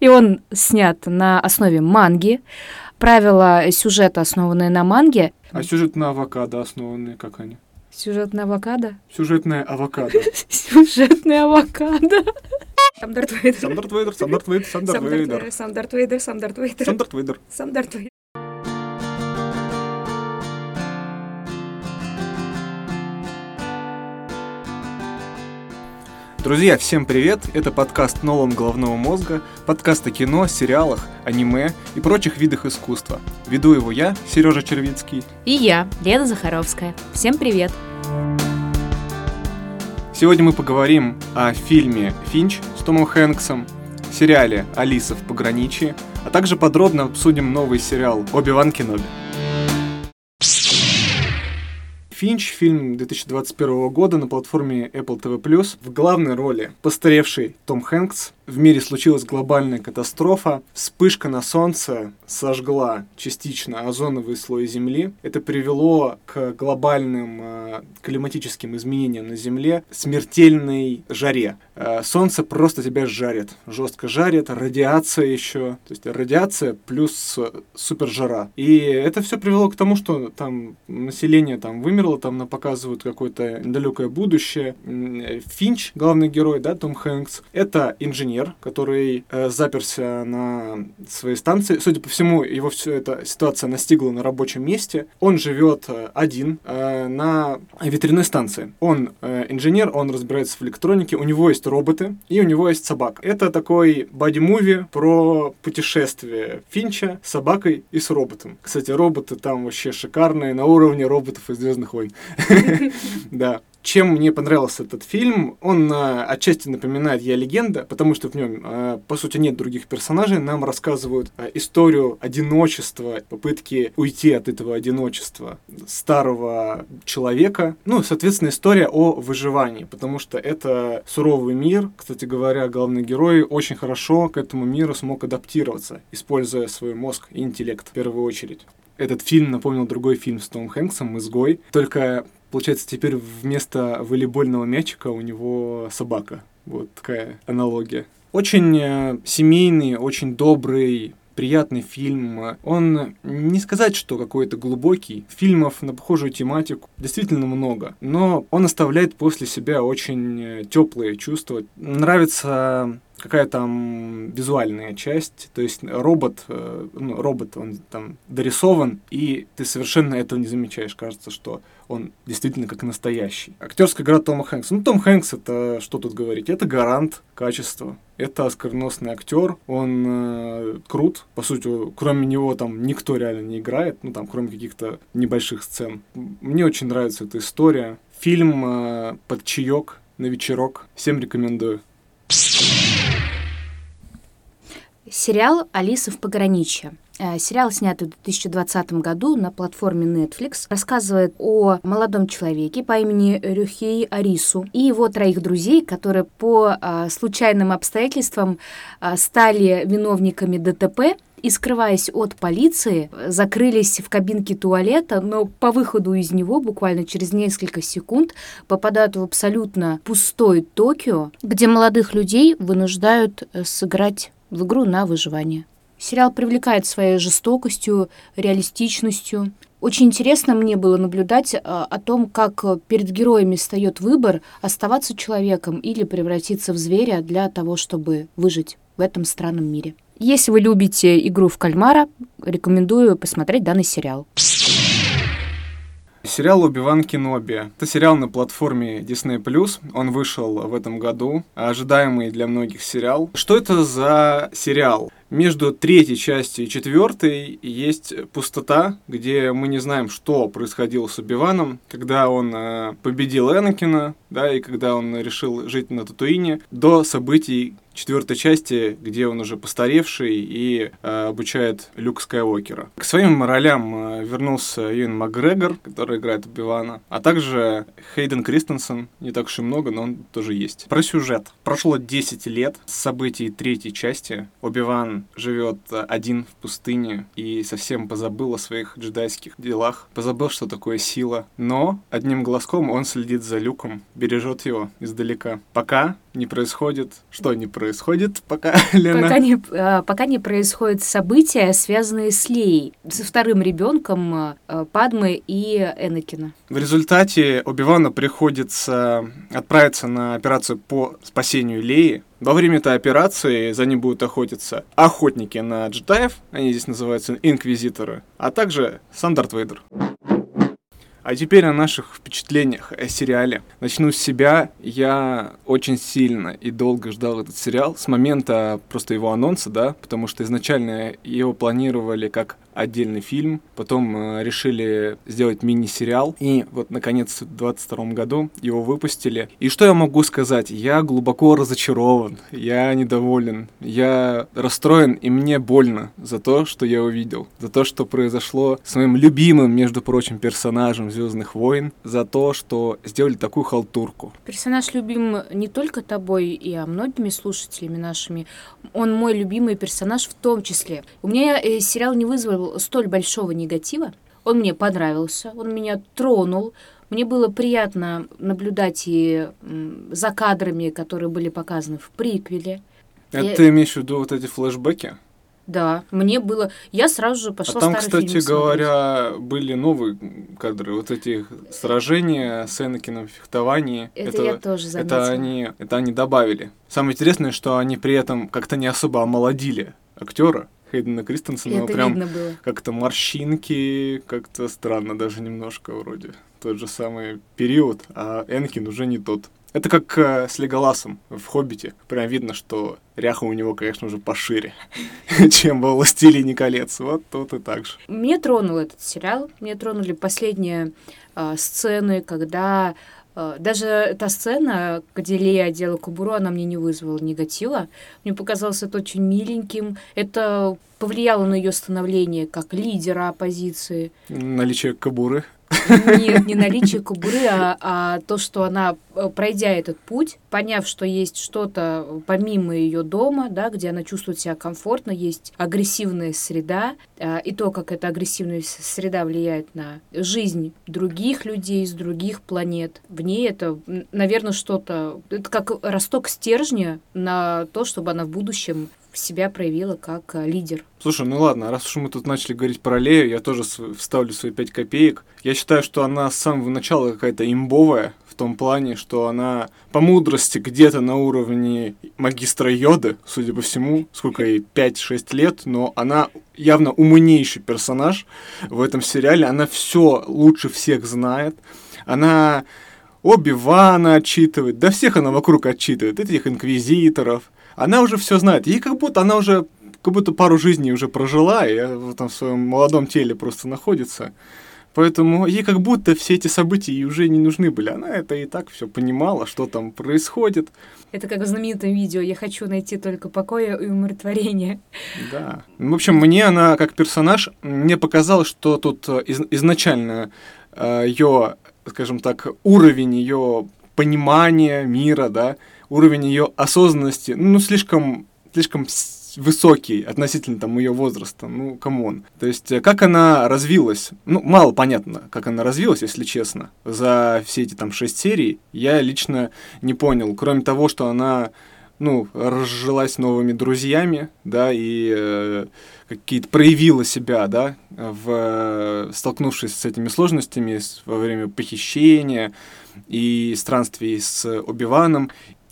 И он снят на основе манги. Правила сюжета, основанные на манге. А сюжет на авокадо основанные, как они? Сюжет на авокадо? Сюжетная авокадо. Сюжетная авокадо. Сам Дарт Вейдер. Сам Дарт Вейдер, сам Дарт Вейдер, сам Дарт Вейдер. Сам Дарт Вейдер, сам Дарт Вейдер. Сам Дарт Вейдер. Сам Дарт Вейдер. Друзья, всем привет! Это подкаст «Nolom головного мозга», подкаст о кино, сериалах, аниме и прочих видах искусства. Веду его я, Сережа Червицкий. И я, Лена Захаровская. Всем привет! Сегодня мы поговорим о фильме «Финч» с Томом Хэнксом, сериале «Алиса в пограничье», а также подробно обсудим новый сериал «Оби-Ван Кеноби». Финч, фильм 2021 года на платформе Apple TV+. В главной роли постаревший Том Хэнкс. В мире случилась глобальная катастрофа. Вспышка на Солнце сожгла частично озоновый слой Земли. Это привело к глобальным э, климатическим изменениям на Земле, смертельной жаре. Э, солнце просто тебя жарит, жестко жарит, радиация еще, то есть радиация плюс супер жара. И это все привело к тому, что там население там вымерло, там нам показывают какое-то далекое будущее. Финч, главный герой, да, Том Хэнкс, это инженер, который э, заперся на своей станции. Судя по всему, его все эта ситуация настигла на рабочем месте. Он живет э, один э, на ветряной станции. Он э, инженер, он разбирается в электронике, у него есть роботы и у него есть собака. Это такой боди-муви про путешествие Финча с собакой и с роботом. Кстати, роботы там вообще шикарные, на уровне роботов из Звездных войн. Да. Чем мне понравился этот фильм? Он э, отчасти напоминает «Я легенда», потому что в нем, э, по сути, нет других персонажей. Нам рассказывают э, историю одиночества, попытки уйти от этого одиночества старого человека. Ну, соответственно, история о выживании, потому что это суровый мир. Кстати говоря, главный герой очень хорошо к этому миру смог адаптироваться, используя свой мозг и интеллект в первую очередь. Этот фильм напомнил другой фильм с Томом Хэнксом «Изгой». Только Получается, теперь вместо волейбольного мячика у него собака. Вот такая аналогия. Очень э, семейный, очень добрый, приятный фильм. Он не сказать, что какой-то глубокий. Фильмов на похожую тематику действительно много, но он оставляет после себя очень э, теплые чувства. Нравится какая там визуальная часть, то есть робот, э, ну, робот, он там дорисован, и ты совершенно этого не замечаешь, кажется, что он действительно как настоящий. Актерская игра Тома Хэнкса. Ну, Том Хэнкс, это что тут говорить, это гарант качества. Это оскароносный актер, он э, крут. По сути, кроме него там никто реально не играет, ну там, кроме каких-то небольших сцен. Мне очень нравится эта история. Фильм э, под чаек на вечерок. Всем рекомендую. Сериал «Алиса в пограничье». Э, сериал, снятый в 2020 году на платформе Netflix, рассказывает о молодом человеке по имени Рюхей Арису и его троих друзей, которые по а, случайным обстоятельствам а, стали виновниками ДТП и, скрываясь от полиции, закрылись в кабинке туалета, но по выходу из него буквально через несколько секунд попадают в абсолютно пустой Токио, где молодых людей вынуждают э, сыграть в игру на выживание. Сериал привлекает своей жестокостью, реалистичностью. Очень интересно мне было наблюдать а, о том, как перед героями встает выбор оставаться человеком или превратиться в зверя для того, чтобы выжить в этом странном мире. Если вы любите игру в кальмара, рекомендую посмотреть данный сериал. Сериал «Убиван Кеноби». Это сериал на платформе Disney+. Он вышел в этом году. Ожидаемый для многих сериал. Что это за сериал? Между третьей частью и четвертой есть пустота, где мы не знаем, что происходило с Убиваном, когда он э, победил Энакина, да, и когда он решил жить на Татуине, до событий четвертой части, где он уже постаревший и э, обучает Люк Скайуокера. К своим ролям э, вернулся Юэн Макгрегор, который играет Убивана, а также Хейден Кристенсен, не так уж и много, но он тоже есть. Про сюжет. Прошло 10 лет с событий третьей части. Убиван живет один в пустыне и совсем позабыл о своих джедайских делах, позабыл, что такое сила. Но одним глазком он следит за Люком, бережет его издалека. Пока не происходит. Что не происходит пока, Лена? Пока не, а, пока не происходят события, связанные с Леей, со вторым ребенком а, Падмы и Энакина. В результате Оби-Вану приходится отправиться на операцию по спасению Леи. Во время этой операции за ним будут охотиться охотники на джедаев, они здесь называются инквизиторы, а также сам Дарт Вейдер. А теперь о наших впечатлениях о сериале. Начну с себя. Я очень сильно и долго ждал этот сериал с момента просто его анонса, да, потому что изначально его планировали как отдельный фильм, потом э, решили сделать мини-сериал, и вот, наконец, в 22 году его выпустили. И что я могу сказать? Я глубоко разочарован, я недоволен, я расстроен, и мне больно за то, что я увидел, за то, что произошло с моим любимым, между прочим, персонажем Звездных войн, за то, что сделали такую халтурку. Персонаж любим не только тобой и а многими слушателями нашими, он мой любимый персонаж в том числе. У меня э, сериал не вызвал столь большого негатива. Он мне понравился, он меня тронул. Мне было приятно наблюдать и за кадрами, которые были показаны в приквеле. Это Я... ты имеешь в виду вот эти флешбеки? Да, мне было... Я сразу же пошла а там, кстати говоря, смотреть. были новые кадры. Вот эти сражения с Энакином в фехтовании. Это, это я тоже заметила. Это они, это они добавили. Самое интересное, что они при этом как-то не особо омолодили актера. Хейдена Кристенсена, Это прям как-то морщинки, как-то странно даже немножко вроде. Тот же самый период, а Энкин уже не тот. Это как э, с Леголасом в «Хоббите». Прям видно, что ряха у него, конечно же, пошире, чем во «Властелине колец». Вот тут и так же. Мне тронул этот сериал. Мне тронули последние э, сцены, когда даже та сцена, где Лея одела кубуру, она мне не вызвала негатива. Мне показалось это очень миленьким. Это повлияло на ее становление как лидера оппозиции. Наличие кобуры. Нет, не наличие кубуры, а, а то, что она, э, пройдя этот путь, поняв, что есть что-то помимо ее дома, да, где она чувствует себя комфортно, есть агрессивная среда, а, и то, как эта агрессивная среда влияет на жизнь других людей с других планет. В ней это, наверное, что-то, это как росток стержня на то, чтобы она в будущем себя проявила как э, лидер. Слушай, ну ладно, раз уж мы тут начали говорить про Лею, я тоже вставлю свои пять копеек. Я считаю, что она с самого начала какая-то имбовая, в том плане, что она по мудрости где-то на уровне магистра Йоды, судя по всему, сколько ей, 5-6 лет, но она явно умнейший персонаж в этом сериале, она все лучше всех знает, она Оби-Вана отчитывает, да всех она вокруг отчитывает, этих инквизиторов, она уже все знает. Ей как будто она уже как будто пару жизней уже прожила, и в этом своем молодом теле просто находится. Поэтому ей как будто все эти события ей уже не нужны были. Она это и так все понимала, что там происходит. Это как в знаменитом видео «Я хочу найти только покоя и умиротворение». Да. В общем, мне она как персонаж, мне показалось, что тут э, из, изначально э, ее, скажем так, уровень ее понимания мира, да, уровень ее осознанности, ну, слишком, слишком высокий относительно там ее возраста, ну, come on. То есть, э, как она развилась, ну, мало понятно, как она развилась, если честно, за все эти там шесть серий, я лично не понял, кроме того, что она, ну, разжилась новыми друзьями, да, и э, какие-то проявила себя, да, в, столкнувшись с этими сложностями во время похищения и странствий с Убиваном,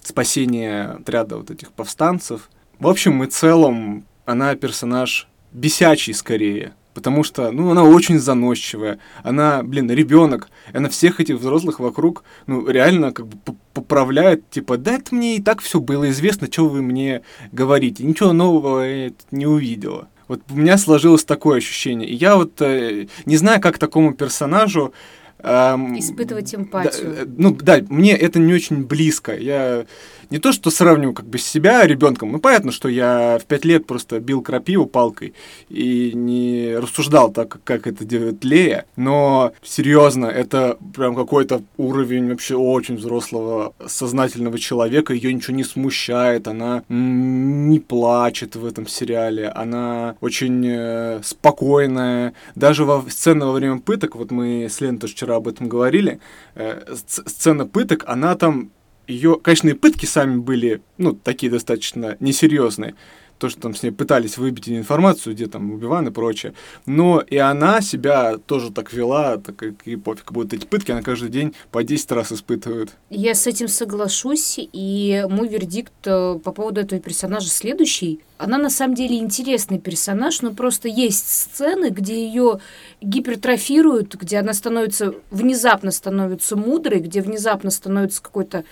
спасение отряда вот этих повстанцев. В общем и целом, она персонаж бесячий скорее, потому что, ну, она очень заносчивая, она, блин, ребенок, она всех этих взрослых вокруг, ну, реально как бы поправляет, типа, да это мне и так все было известно, что вы мне говорите, ничего нового я не увидела. Вот у меня сложилось такое ощущение. И я вот э, не знаю, как такому персонажу Эм, Испытывать эмпатию. Да, э, ну да, мне это не очень близко. Я не то, что сравниваю как бы себя ребенком. Ну, понятно, что я в пять лет просто бил крапиву палкой и не рассуждал так, как это делает Лея. Но серьезно, это прям какой-то уровень вообще очень взрослого, сознательного человека. Ее ничего не смущает, она не плачет в этом сериале, она очень э, спокойная. Даже во сцены во время пыток, вот мы с Леной тоже вчера об этом говорили, э, сцена пыток, она там ее, конечно, и пытки сами были, ну, такие достаточно несерьезные, то, что там с ней пытались выбить информацию, где там Убиван и прочее. Но и она себя тоже так вела, так как и пофиг, будто эти пытки она каждый день по 10 раз испытывает. Я с этим соглашусь, и мой вердикт э, по поводу этого персонажа следующий. Она на самом деле интересный персонаж, но просто есть сцены, где ее гипертрофируют, где она становится, внезапно становится мудрой, где внезапно становится какой-то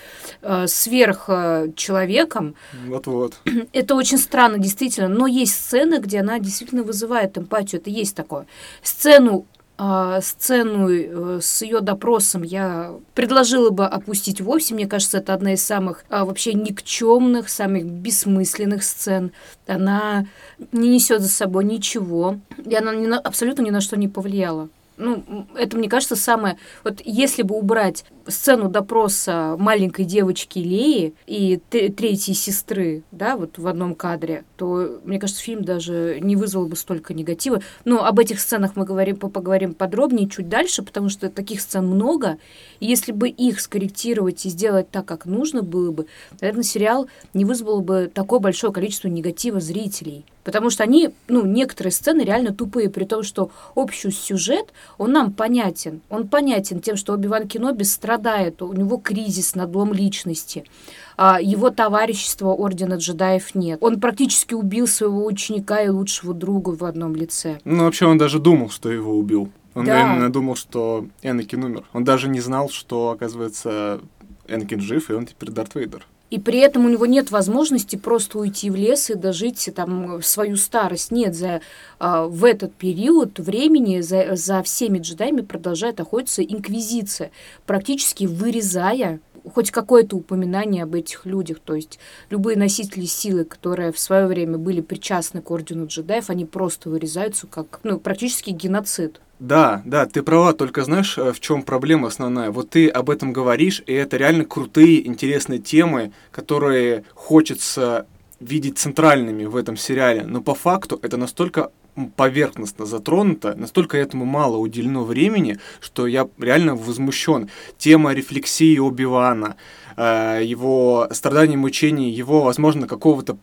э, сверхчеловеком. Вот-вот. Это очень странно, действительно, но есть сцены, где она действительно вызывает эмпатию, это есть такое. Сцену а, сцену э, с ее допросом я предложила бы опустить вовсе. Мне кажется, это одна из самых а, вообще никчемных, самых бессмысленных сцен. Она не несет за собой ничего, и она абсолютно ни на что не повлияла ну, это, мне кажется, самое... Вот если бы убрать сцену допроса маленькой девочки Леи и третьей сестры, да, вот в одном кадре, то, мне кажется, фильм даже не вызвал бы столько негатива. Но об этих сценах мы говорим, поговорим подробнее чуть дальше, потому что таких сцен много. И если бы их скорректировать и сделать так, как нужно было бы, наверное, сериал не вызвал бы такое большое количество негатива зрителей. Потому что они, ну, некоторые сцены реально тупые, при том, что общий сюжет, он нам понятен. Он понятен тем, что Оби-Ван Кеноби страдает, у него кризис, надлом личности. А его товарищества Ордена джедаев нет. Он практически убил своего ученика и лучшего друга в одном лице. Ну, вообще, он даже думал, что его убил. Он да. именно думал, что Энакин умер. Он даже не знал, что, оказывается, Энакин жив, и он теперь Дарт Вейдер. И при этом у него нет возможности просто уйти в лес и дожить там свою старость. Нет, за, а, в этот период времени за, за всеми джедаями продолжает охотиться инквизиция, практически вырезая хоть какое-то упоминание об этих людях. То есть любые носители силы, которые в свое время были причастны к ордену джедаев, они просто вырезаются как ну, практически геноцид. Да, да, ты права, только знаешь, э, в чем проблема основная? Вот ты об этом говоришь, и это реально крутые, интересные темы, которые хочется видеть центральными в этом сериале, но по факту это настолько поверхностно затронуто, настолько этому мало уделено времени, что я реально возмущен. Тема рефлексии Оби-Вана, э, его страданий, мучений, его, возможно, какого-то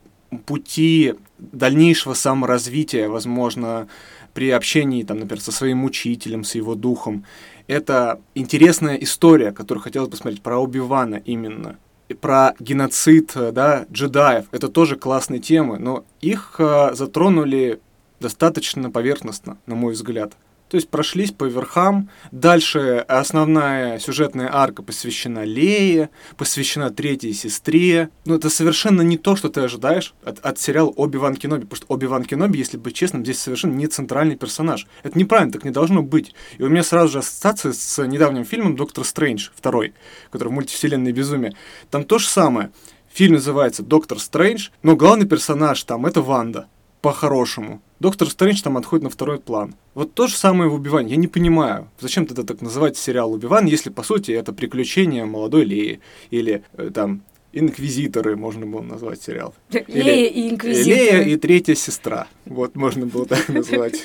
пути дальнейшего саморазвития, возможно, при общении, там, например, со своим учителем, с его духом. Это интересная история, которую хотелось посмотреть, про Оби-Вана именно. И про геноцид да, джедаев. Это тоже классные темы, но их э, затронули достаточно поверхностно, на мой взгляд. То есть прошлись по верхам. Дальше основная сюжетная арка посвящена Лее, посвящена третьей сестре. Но это совершенно не то, что ты ожидаешь от, от сериала Оби-Ван Кеноби. Потому что Оби-Ван Кеноби, если быть честным, здесь совершенно не центральный персонаж. Это неправильно, так не должно быть. И у меня сразу же ассоциация с недавним фильмом «Доктор Стрэндж» второй, который в мультивселенной безумие. Там то же самое. Фильм называется «Доктор Стрэндж», но главный персонаж там — это Ванда по-хорошему. Доктор Стрэндж там отходит на второй план. Вот то же самое в Убиване. Я не понимаю, зачем тогда так называть сериал Убиван, если по сути это приключение молодой Леи или э, там Инквизиторы можно было назвать сериал. Лея и Инквизиторы. Лея и третья сестра. Вот можно было так назвать.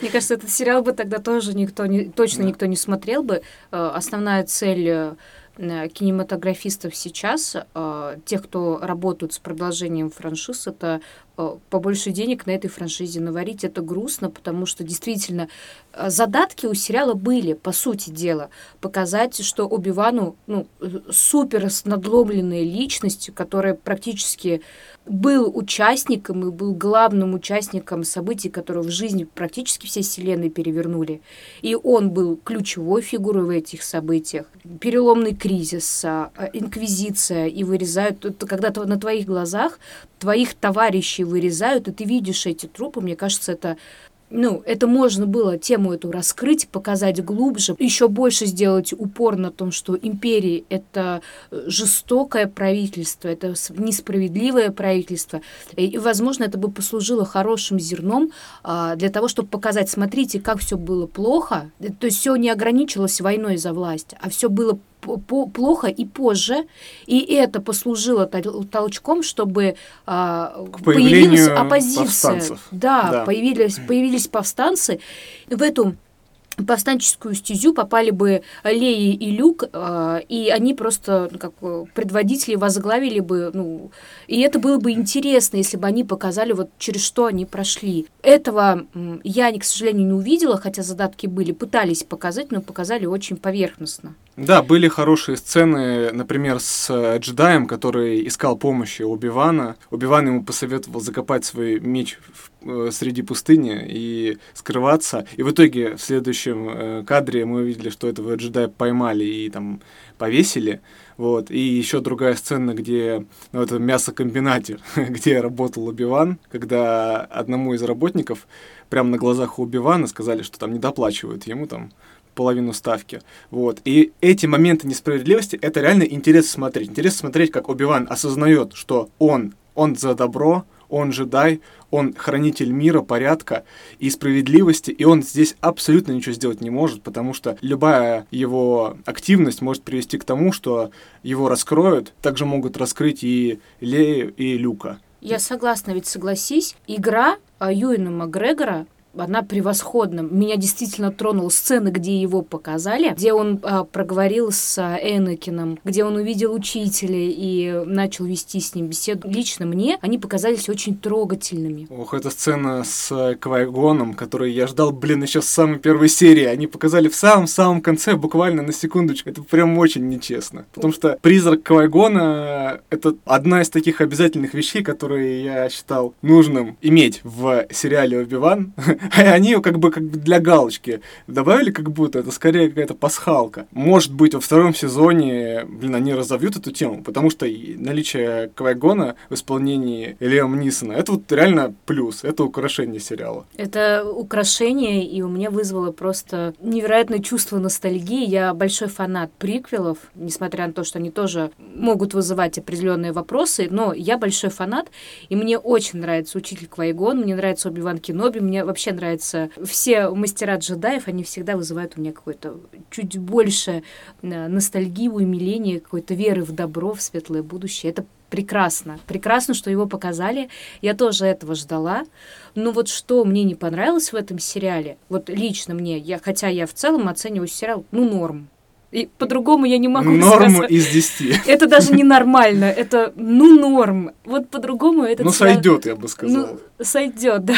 Мне кажется, этот сериал бы тогда тоже никто не, точно никто не смотрел бы. Э, основная цель э, кинематографистов сейчас, тех, кто работают с продолжением франшиз, это Э, побольше денег на этой франшизе наварить. Это грустно, потому что действительно э, задатки у сериала были, по сути дела, показать, что Оби-Вану ну, супер надломленная личность, которая практически был участником и был главным участником событий, которые в жизни практически все вселенной перевернули. И он был ключевой фигурой в этих событиях. Переломный кризис, а, инквизиция, и вырезают, когда на твоих глазах твоих товарищей вырезают, и ты видишь эти трупы, мне кажется, это ну, это можно было тему эту раскрыть, показать глубже, еще больше сделать упор на том, что империи — это жестокое правительство, это несправедливое правительство. И, возможно, это бы послужило хорошим зерном а, для того, чтобы показать, смотрите, как все было плохо. То есть все не ограничилось войной за власть, а все было плохо и позже, и это послужило толчком, чтобы а, появилась оппозиция. Повстанцев. Да, да. Появились, появились повстанцы. В эту повстанческую стезю попали бы Лея и Люк, э, и они просто ну, как предводители возглавили бы, ну, и это было бы интересно, если бы они показали, вот через что они прошли. Этого я, к сожалению, не увидела, хотя задатки были, пытались показать, но показали очень поверхностно. Да, были хорошие сцены, например, с э, джедаем, который искал помощи Убивана. Убиван ему посоветовал закопать свой меч в, э, среди пустыни и скрываться. И в итоге в следующем э, кадре мы увидели, что этого джедая поймали и там повесили. Вот. И еще другая сцена, где ну, это мясокомбинате, где работал Убиван, когда одному из работников прямо на глазах у Убивана сказали, что там не доплачивают ему там половину ставки. Вот. И эти моменты несправедливости, это реально интересно смотреть. Интересно смотреть, как Оби-Ван осознает, что он, он за добро, он джедай, он хранитель мира, порядка и справедливости, и он здесь абсолютно ничего сделать не может, потому что любая его активность может привести к тому, что его раскроют, также могут раскрыть и Лею, и Люка. Я согласна, ведь согласись, игра Юина Макгрегора она превосходна. Меня действительно тронула сцена, где его показали, где он а, проговорил с а, Энакином, где он увидел учителя и начал вести с ним беседу. Лично мне они показались очень трогательными. Ох, эта сцена с э, Квайгоном, который я ждал, блин, еще с самой первой серии. Они показали в самом-самом конце, буквально на секундочку. Это прям очень нечестно. Потому что призрак Квайгона — это одна из таких обязательных вещей, которые я считал нужным иметь в сериале «Оби-Ван», они как бы как для галочки добавили, как будто это скорее какая-то пасхалка. Может быть, во втором сезоне, блин, они разовьют эту тему, потому что наличие Квайгона в исполнении Лиам Нисона, это вот реально плюс, это украшение сериала. Это украшение, и у меня вызвало просто невероятное чувство ностальгии. Я большой фанат приквелов, несмотря на то, что они тоже могут вызывать определенные вопросы, но я большой фанат, и мне очень нравится Учитель Квайгон, мне нравится Оби-Ван Кеноби, мне вообще вообще нравится. Все мастера джедаев, они всегда вызывают у меня какое-то чуть больше э, ностальгии, умиления, какой-то веры в добро, в светлое будущее. Это прекрасно. Прекрасно, что его показали. Я тоже этого ждала. Но вот что мне не понравилось в этом сериале, вот лично мне, я, хотя я в целом оцениваю сериал, ну, норм. И по-другому я не могу Норм сказать. из 10. Это даже не нормально, это ну норм. Вот по-другому это... Ну сойдет, я бы сказал. Ну, сойдет, да.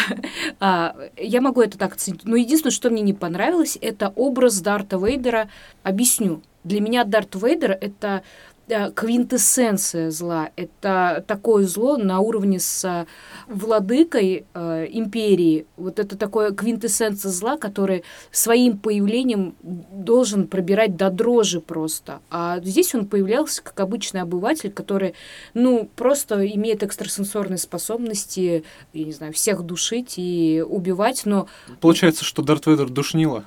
А, я могу это так оценить. Но единственное, что мне не понравилось, это образ Дарта Вейдера. Объясню. Для меня Дарт Вейдер — это квинтэссенция зла. Это такое зло на уровне с э, владыкой э, империи. Вот это такое квинтэссенция зла, который своим появлением должен пробирать до дрожи просто. А здесь он появлялся как обычный обыватель, который, ну, просто имеет экстрасенсорные способности, я не знаю, всех душить и убивать, но... Получается, что Дарт Вейдер душнило?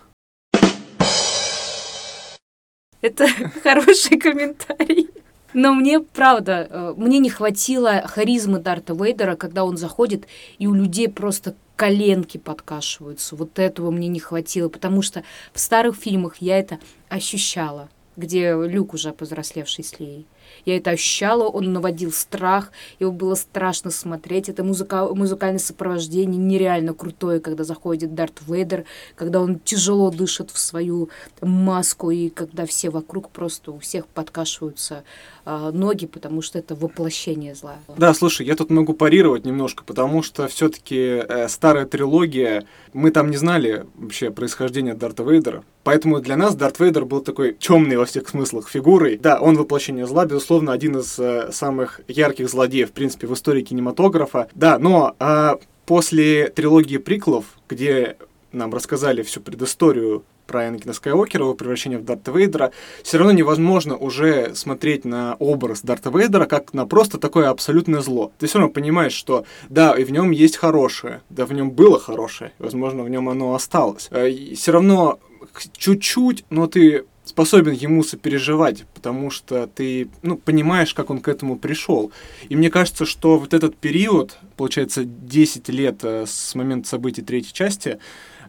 Это хороший комментарий. Но мне, правда, э, мне не хватило харизмы Дарта Вейдера, когда он заходит, и у людей просто коленки подкашиваются. Вот этого мне не хватило, потому что в старых фильмах я это ощущала, где Люк уже повзрослевший с Леей. Я это ощущала, он наводил страх, его было страшно смотреть. Это музыка, музыкальное сопровождение нереально крутое, когда заходит Дарт Вейдер, когда он тяжело дышит в свою маску, и когда все вокруг просто у всех подкашиваются э, ноги, потому что это воплощение зла. Да, слушай, я тут могу парировать немножко, потому что все-таки э, старая трилогия, мы там не знали вообще происхождения Дарта Вейдера, поэтому для нас Дарт Вейдер был такой темный во всех смыслах фигурой. Да, он воплощение зла, безусловно, один из э, самых ярких злодеев, в принципе, в истории кинематографа. Да, но э, после трилогии приклов, где нам рассказали всю предысторию про Энакина Скайуокера, его превращение в Дарта Вейдера, все равно невозможно уже смотреть на образ Дарта Вейдера как на просто такое абсолютное зло. Ты все равно понимаешь, что да, и в нем есть хорошее, да, в нем было хорошее, возможно, в нем оно осталось. Э, все равно чуть-чуть, но ты способен ему сопереживать, потому что ты ну, понимаешь, как он к этому пришел. И мне кажется, что вот этот период, получается, 10 лет э, с момента событий третьей части,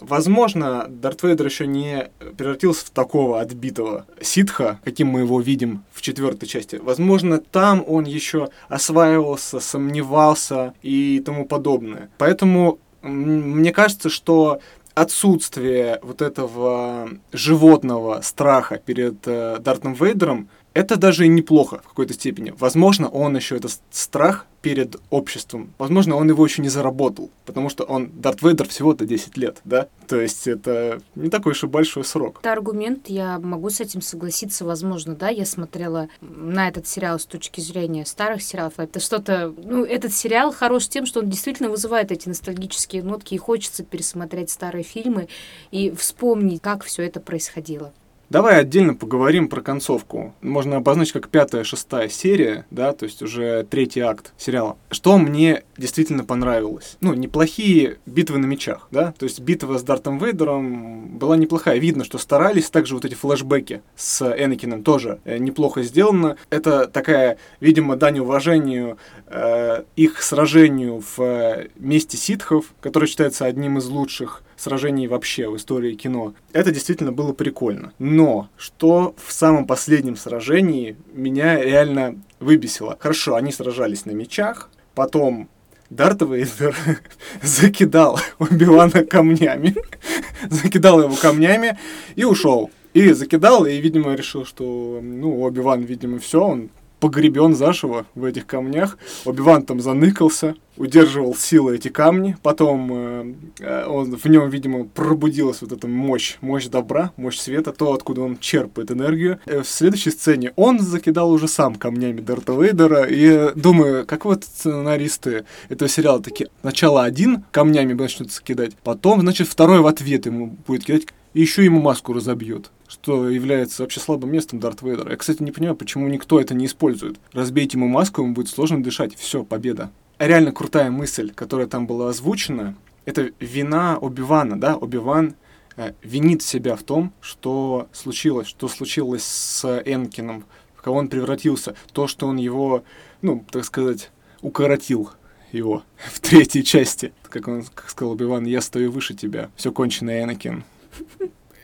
возможно, Дарт Вейдер еще не превратился в такого отбитого ситха, каким мы его видим в четвертой части. Возможно, там он еще осваивался, сомневался и тому подобное. Поэтому мне кажется, что отсутствие вот этого животного страха перед э, Дартом Вейдером это даже неплохо в какой-то степени. Возможно, он еще этот страх перед обществом, возможно, он его еще не заработал, потому что он, Дарт Вейдер, всего-то 10 лет, да? То есть это не такой уж и большой срок. Это аргумент, я могу с этим согласиться, возможно, да, я смотрела на этот сериал с точки зрения старых сериалов, это что-то, ну, этот сериал хорош тем, что он действительно вызывает эти ностальгические нотки, и хочется пересмотреть старые фильмы и вспомнить, как все это происходило. Давай отдельно поговорим про концовку. Можно обозначить как пятая, шестая серия, да, то есть уже третий акт сериала. Что мне действительно понравилось? Ну, неплохие битвы на мечах, да, то есть битва с Дартом Вейдером была неплохая. Видно, что старались, также вот эти флешбеки с Энакином тоже э, неплохо сделано. Это такая, видимо, дань уважению э, их сражению в э, месте ситхов, который считается одним из лучших сражений вообще в истории кино. Это действительно было прикольно. Но что в самом последнем сражении меня реально выбесило. Хорошо, они сражались на мечах, потом Дарт Вейдер закидал Оби-Вана камнями, закидал его камнями и ушел. И закидал, и, видимо, решил, что, ну, Оби-Ван, видимо, все, он погребен заживо в этих камнях. Оби-Ван там заныкался, удерживал силы эти камни. Потом э, э, он, в нем, видимо, пробудилась вот эта мощь, мощь добра, мощь света, то, откуда он черпает энергию. Э, в следующей сцене он закидал уже сам камнями Дарта Вейдера. И думаю, как вот сценаристы этого сериала такие, сначала один камнями начнут кидать, потом, значит, второй в ответ ему будет кидать, и еще ему маску разобьет что является вообще слабым местом Дарт Вейдера. Я, кстати, не понимаю, почему никто это не использует. Разбейте ему маску, ему будет сложно дышать. Все, победа. Реально крутая мысль, которая там была озвучена, это вина Оби-Вана, да, Оби-Ван э, винит себя в том, что случилось, что случилось с Энкином, в кого он превратился, то, что он его, ну, так сказать, укоротил его в третьей части. Как он как сказал Оби-Ван, я стою выше тебя, все кончено, Энакин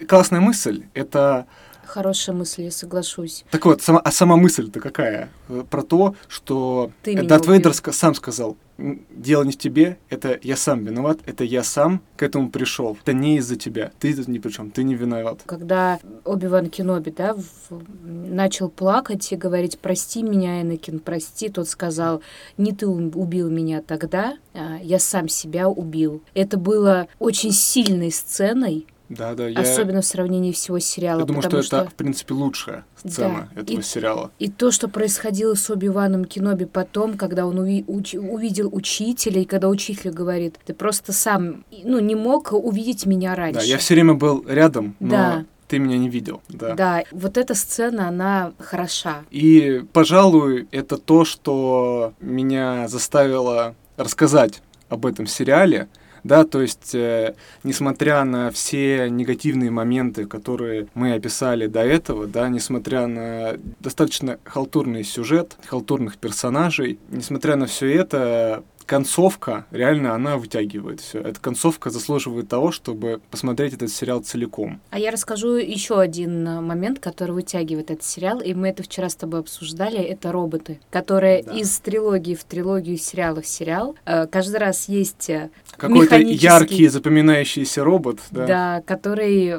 классная мысль. Это Хорошая мысль, я соглашусь. Так вот, сама, а сама мысль-то какая? Про то, что Дарт Вейдер сам сказал, дело не в тебе, это я сам виноват, это я сам к этому пришел. Это не из-за тебя, ты тут ни при чем, ты не виноват. Когда Оби-Ван Кеноби, да, в... начал плакать и говорить, прости меня, Энакин, прости, тот сказал, не ты убил меня тогда, а я сам себя убил. Это было очень сильной сценой, да, да, я... Особенно в сравнении всего сериала. Я думаю, что, что это, в принципе, лучшая сцена да. этого и, сериала. И то, что происходило с Оби-Ваном Кеноби потом, когда он уви- уч- увидел учителя, и когда учитель говорит, ты просто сам, ну, не мог увидеть меня раньше. Да, я все время был рядом, но да. ты меня не видел. Да. да, вот эта сцена, она хороша. И, пожалуй, это то, что меня заставило рассказать об этом сериале, да, то есть, э, несмотря на все негативные моменты, которые мы описали до этого, да, несмотря на достаточно халтурный сюжет, халтурных персонажей, несмотря на все это, концовка, реально, она вытягивает все. Эта концовка заслуживает того, чтобы посмотреть этот сериал целиком. А я расскажу еще один э, момент, который вытягивает этот сериал, и мы это вчера с тобой обсуждали, это роботы, которые да. из трилогии в трилогию сериала в сериал, э, каждый раз есть э, какой-то яркий, запоминающийся робот, да. Да, который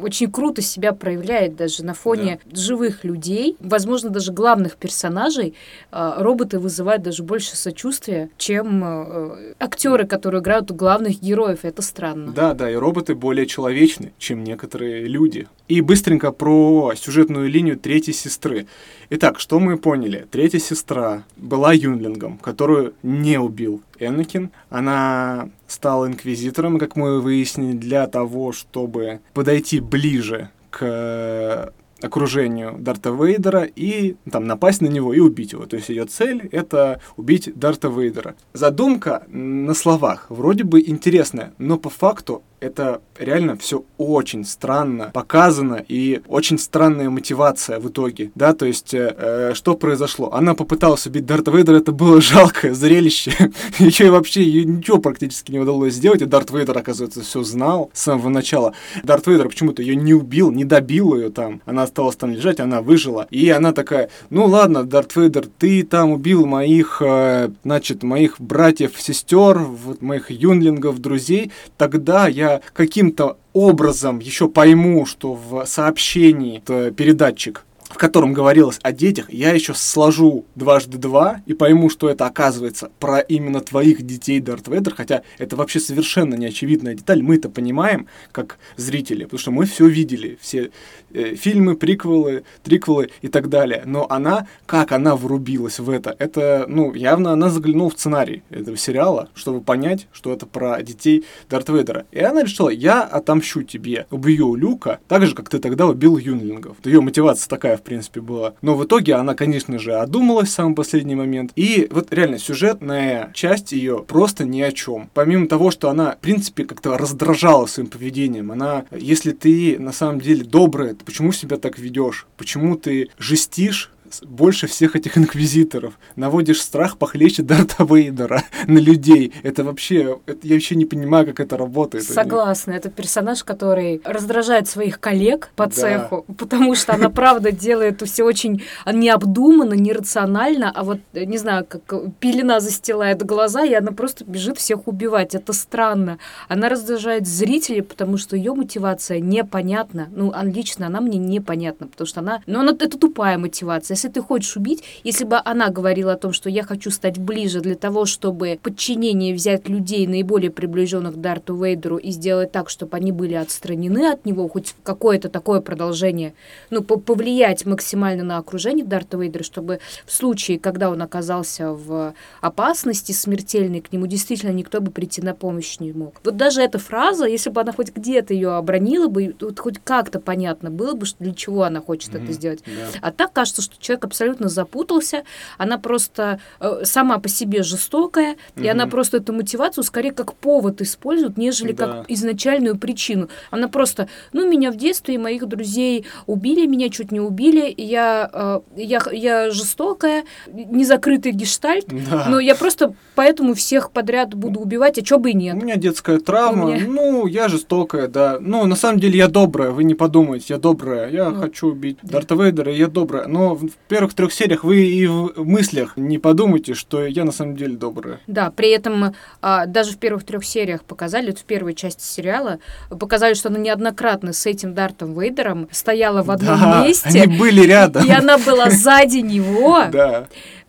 очень круто себя проявляет даже на фоне да. живых людей, возможно, даже главных персонажей. Роботы вызывают даже больше сочувствия, чем чем э, актеры, которые играют главных героев. Это странно. Да, да, и роботы более человечны, чем некоторые люди. И быстренько про сюжетную линию третьей сестры. Итак, что мы поняли? Третья сестра была юнлингом, которую не убил Энакин. Она стала инквизитором, как мы выяснили, для того, чтобы подойти ближе к окружению Дарта Вейдера и там напасть на него и убить его. То есть ее цель это убить Дарта Вейдера. Задумка на словах вроде бы интересная, но по факту это реально все очень странно показано и очень странная мотивация в итоге, да, то есть э, э что произошло? Она попыталась убить Дарта Вейдера, это было жалкое зрелище, ее вообще ее ничего практически не удалось сделать, и Дарт Вейдер, оказывается, все знал с самого начала. Дарт Вейдер почему-то ее не убил, не добил ее там, она осталась там лежать, она выжила, и она такая, ну ладно, Дарт Вейдер, ты там убил моих, э, значит, моих братьев, сестер, вот моих юнлингов, друзей, тогда я каким-то образом еще пойму, что в сообщении передатчик в котором говорилось о детях, я еще сложу дважды два и пойму, что это оказывается про именно твоих детей Дарт Вейдер, хотя это вообще совершенно неочевидная деталь. Мы это понимаем, как зрители, потому что мы все видели, все э, фильмы, приквелы, триквелы и так далее. Но она, как она врубилась в это, это, ну, явно она заглянула в сценарий этого сериала, чтобы понять, что это про детей Дарт Вейдера. И она решила, я отомщу тебе, убью Люка, так же, как ты тогда убил Юнлингов. Ее мотивация такая в принципе, была. Но в итоге она, конечно же, одумалась в самый последний момент. И вот реально сюжетная часть ее просто ни о чем. Помимо того, что она, в принципе, как-то раздражала своим поведением. Она, если ты на самом деле добрая, почему себя так ведешь? Почему ты жестишь больше всех этих инквизиторов. Наводишь страх похлеще Дарта Вейдера на людей. Это вообще... Это, я вообще не понимаю, как это работает. Согласна. Это персонаж, который раздражает своих коллег по да. цеху, потому что она, правда, делает все очень необдуманно, нерационально, а вот, не знаю, как пелена застилает глаза, и она просто бежит всех убивать. Это странно. Она раздражает зрителей, потому что ее мотивация непонятна. Ну, лично она мне непонятна, потому что она... Ну, она, это тупая мотивация если ты хочешь убить, если бы она говорила о том, что я хочу стать ближе для того, чтобы подчинение взять людей, наиболее приближенных к Дарту Вейдеру, и сделать так, чтобы они были отстранены от него, хоть какое-то такое продолжение, ну, повлиять максимально на окружение Дарта Вейдера, чтобы в случае, когда он оказался в опасности смертельной, к нему действительно никто бы прийти на помощь не мог. Вот даже эта фраза, если бы она хоть где-то ее обронила бы, вот хоть как-то понятно было бы, что для чего она хочет mm-hmm. это сделать. Yeah. А так кажется, что человек абсолютно запутался, она просто э, сама по себе жестокая, угу. и она просто эту мотивацию скорее как повод использует, нежели да. как изначальную причину. Она просто, ну, меня в детстве моих друзей убили, меня чуть не убили, я, э, я, я жестокая, незакрытый гештальт, да. но я просто поэтому всех подряд буду убивать, а чё бы и нет. У меня детская травма, меня... ну, я жестокая, да. Ну, на самом деле я добрая, вы не подумайте, я добрая, я ну. хочу убить Дарта Вейдера, я добрая, но в первых трех сериях вы и в мыслях не подумайте, что я на самом деле добрая. Да, при этом а, даже в первых трех сериях показали, в первой части сериала, показали, что она неоднократно с этим Дартом Вейдером стояла в одном да, месте. Они были рядом. И она была сзади него. Да.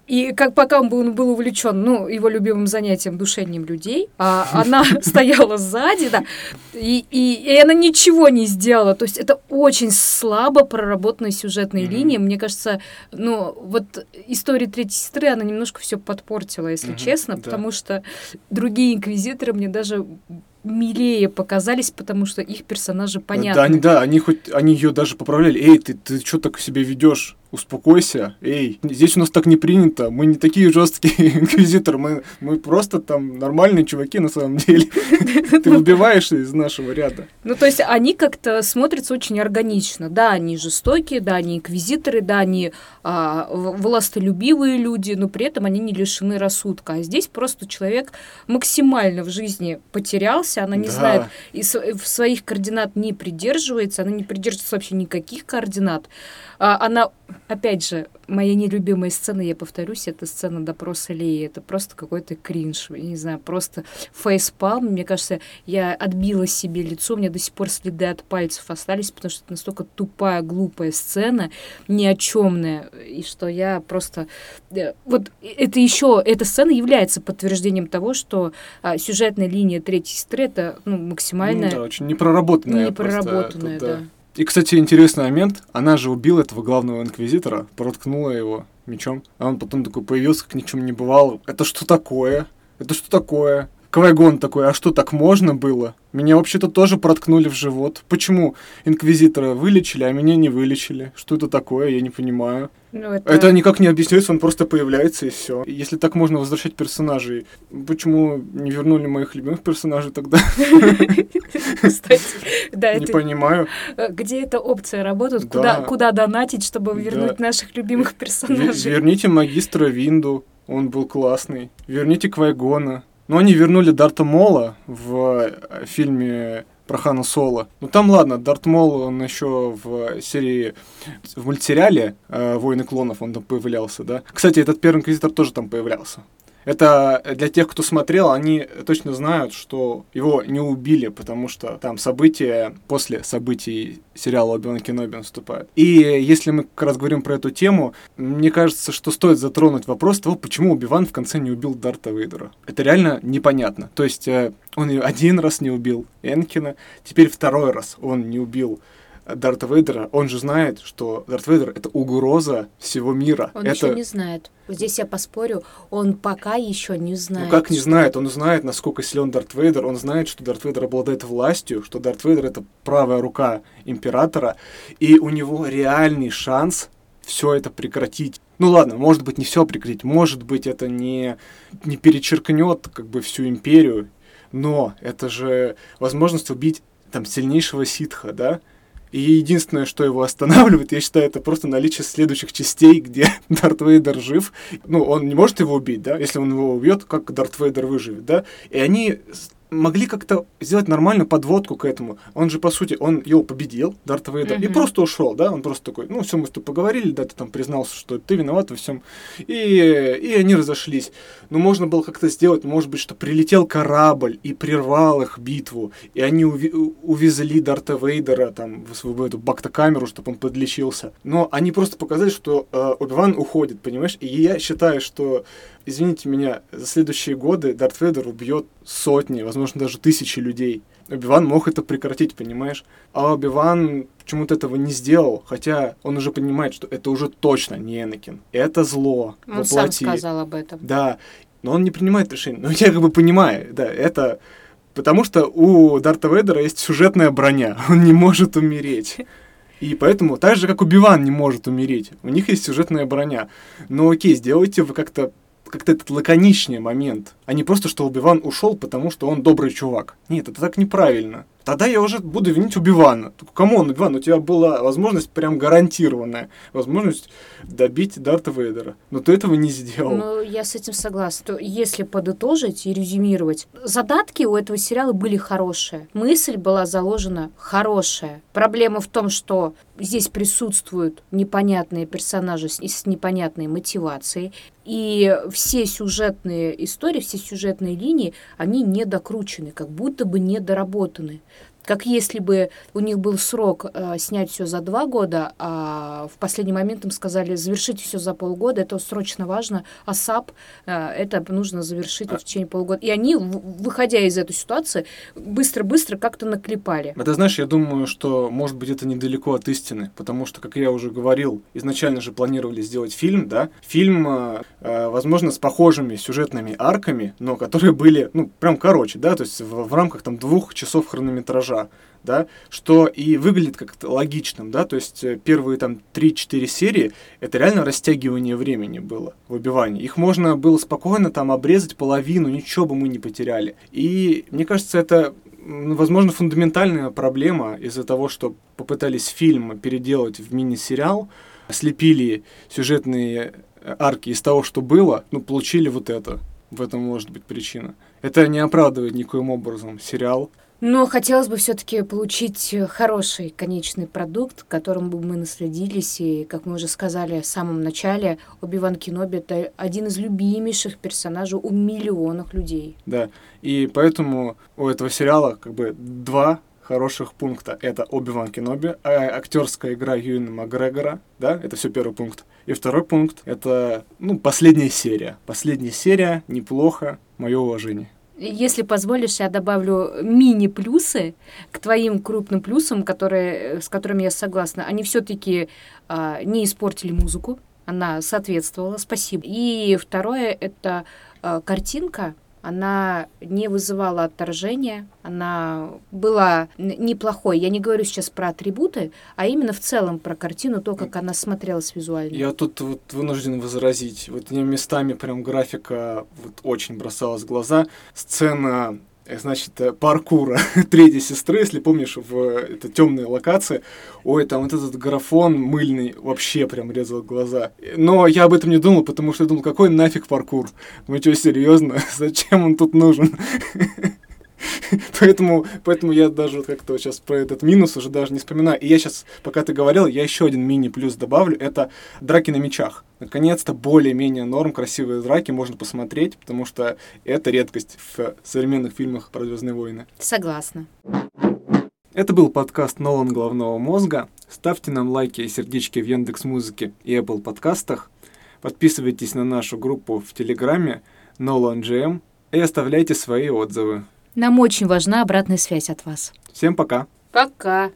И как пока он был, он был увлечен, ну, его любимым занятием душением людей, а она стояла сзади, да, и, и, и она ничего не сделала. То есть это очень слабо проработанная сюжетная mm-hmm. линия. Мне кажется, ну, вот история третьей сестры, она немножко все подпортила, если mm-hmm, честно, да. потому что другие инквизиторы мне даже милее показались, потому что их персонажи понятны. Да, они, да, они хоть они ее даже поправляли. Эй, ты, ты что так себя ведешь? Успокойся, эй, здесь у нас так не принято, мы не такие жесткие инквизиторы, мы, мы просто там нормальные чуваки на самом деле. Ты выбиваешься из нашего ряда. Ну, то есть они как-то смотрятся очень органично. Да, они жестокие, да, они инквизиторы, да, они а, властолюбивые люди, но при этом они не лишены рассудка. А здесь просто человек максимально в жизни потерялся, она не да. знает, и в своих координат не придерживается, она не придерживается вообще никаких координат. А, она, опять же, моя нелюбимая сцена, я повторюсь, это сцена допроса Леи. Это просто какой-то кринж. Я не знаю, просто фейспалм. Мне кажется, я отбила себе лицо, у меня до сих пор следы от пальцев остались, потому что это настолько тупая, глупая сцена, ни о чемная, и что я просто... Э, вот это еще, эта сцена является подтверждением того, что а, сюжетная линия третьей сестры это ну, максимально... Ну, да, очень непроработанная. Непроработанная, просто, да. да. И, кстати, интересный момент. Она же убила этого главного инквизитора, проткнула его мечом. А он потом такой появился, как ни чем не бывало. Это что такое? Это что такое? Квайгон такой, а что, так можно было? Меня вообще-то тоже проткнули в живот. Почему инквизитора вылечили, а меня не вылечили? Что это такое, я не понимаю. Ну, это... это никак не объясняется, он просто появляется и все. Если так можно возвращать персонажей, почему не вернули моих любимых персонажей тогда? Кстати, да, Не понимаю. Где эта опция работает? Куда донатить, чтобы вернуть наших любимых персонажей? Верните магистра Винду, он был классный. Верните Квайгона. Но они вернули Дарта Мола в э, фильме про Хана Соло. Ну там ладно, Дарт Мол, он еще в серии, в мультсериале э, «Войны клонов» он там появлялся, да. Кстати, этот первый инквизитор тоже там появлялся. Это для тех, кто смотрел, они точно знают, что его не убили, потому что там события после событий сериала Оби-Ван Кеноби наступают. И если мы как раз говорим про эту тему, мне кажется, что стоит затронуть вопрос того, почему Оби-Ван в конце не убил Дарта Вейдера. Это реально непонятно. То есть э, он один раз не убил Энкина, теперь второй раз он не убил Дарта Вейдера, он же знает, что Дарт Вейдер — это угроза всего мира. Он это... еще не знает. Здесь я поспорю, он пока еще не знает. Ну как не знает? Он знает, насколько силен Дарт Вейдер. Он знает, что Дарт Вейдер обладает властью, что Дарт Вейдер — это правая рука императора, и у него реальный шанс все это прекратить. Ну ладно, может быть, не все прекратить, может быть, это не, не перечеркнет как бы всю империю, но это же возможность убить там сильнейшего ситха, да? И единственное, что его останавливает, я считаю, это просто наличие следующих частей, где Дарт Вейдер жив. Ну, он не может его убить, да? Если он его убьет, как Дарт Вейдер выживет, да? И они могли как-то сделать нормальную подводку к этому. Он же, по сути, он его победил, Дарт Вейдер, mm-hmm. и просто ушел, да, он просто такой, ну, все, мы с тобой поговорили, да, ты там признался, что ты виноват во всем, и, и они разошлись. Но можно было как-то сделать, может быть, что прилетел корабль и прервал их битву, и они уви- увезли Дарта Вейдера там в свою эту бактокамеру, чтобы он подлечился. Но они просто показали, что э, Оби-Ван уходит, понимаешь? И я считаю, что извините меня, за следующие годы Дарт Вейдер убьет сотни, возможно, даже тысячи людей. Оби-Ван мог это прекратить, понимаешь? А Оби-Ван почему-то этого не сделал, хотя он уже понимает, что это уже точно не Энакин. Это зло Он воплоти. сам сказал об этом. Да, но он не принимает решение. Но я как бы понимаю, да, это... Потому что у Дарта Вейдера есть сюжетная броня, он не может умереть. И поэтому, так же, как Убиван не может умереть, у них есть сюжетная броня. Но окей, сделайте вы как-то как-то этот лаконичный момент, а не просто, что Убиван ушел, потому что он добрый чувак. Нет, это так неправильно тогда я уже буду винить Убивана. Камон, Убиван, у тебя была возможность прям гарантированная, возможность добить Дарта Вейдера. Но ты этого не сделал. Ну, я с этим согласна. То если подытожить и резюмировать, задатки у этого сериала были хорошие. Мысль была заложена хорошая. Проблема в том, что здесь присутствуют непонятные персонажи с, с непонятной мотивацией. И все сюжетные истории, все сюжетные линии, они недокручены, как будто бы недоработаны как если бы у них был срок э, снять все за два года, а в последний момент им сказали завершить все за полгода, это срочно важно, ASAP э, это нужно завершить в течение полгода. И они, выходя из этой ситуации, быстро-быстро как-то наклепали. Это знаешь, я думаю, что, может быть, это недалеко от истины, потому что, как я уже говорил, изначально же планировали сделать фильм, да, фильм, э, э возможно, с похожими сюжетными арками, но которые были, ну, прям короче, да, то есть в, в рамках там двух часов хронометража да, что и выглядит как-то логичным, да, то есть э, первые там 3-4 серии это реально растягивание времени было в убивании. Их можно было спокойно там обрезать половину, ничего бы мы не потеряли. И мне кажется, это возможно, фундаментальная проблема из-за того, что попытались фильм переделать в мини-сериал, слепили сюжетные э, арки из того, что было, ну, получили вот это. В этом может быть причина. Это не оправдывает никоим образом сериал. Но хотелось бы все-таки получить хороший конечный продукт, которым бы мы насладились. И, как мы уже сказали в самом начале, Оби-Ван Кеноби — это один из любимейших персонажей у миллионов людей. Да, и поэтому у этого сериала как бы два хороших пункта. Это Оби-Ван Кеноби, актерская игра Юина Макгрегора, да, это все первый пункт. И второй пункт — это, ну, последняя серия. Последняя серия, неплохо, мое уважение. Если позволишь, я добавлю мини-плюсы к твоим крупным плюсам, которые, с которыми я согласна. Они все-таки а, не испортили музыку, она соответствовала, спасибо. И второе — это а, картинка, она не вызывала отторжения, она была неплохой. Я не говорю сейчас про атрибуты, а именно в целом про картину, то, как она смотрелась визуально. Я тут вот вынужден возразить. Вот местами прям графика вот очень бросалась в глаза. Сцена значит, э, паркура третьей сестры, если помнишь, в это темной локации. Ой, там вот этот графон мыльный вообще прям резал глаза. Но я об этом не думал, потому что я думал, какой нафиг паркур? Мы что, серьезно? Зачем он тут нужен? поэтому, поэтому я даже вот как-то сейчас про этот минус уже даже не вспоминаю. И я сейчас, пока ты говорил, я еще один мини-плюс добавлю. Это драки на мечах. Наконец-то более-менее норм, красивые драки можно посмотреть, потому что это редкость в современных фильмах про Звездные войны. Согласна. Это был подкаст Нолан Головного мозга. Ставьте нам лайки и сердечки в Яндекс Музыке и Apple подкастах. Подписывайтесь на нашу группу в Телеграме Nolan GM и оставляйте свои отзывы. Нам очень важна обратная связь от вас. Всем пока! Пока!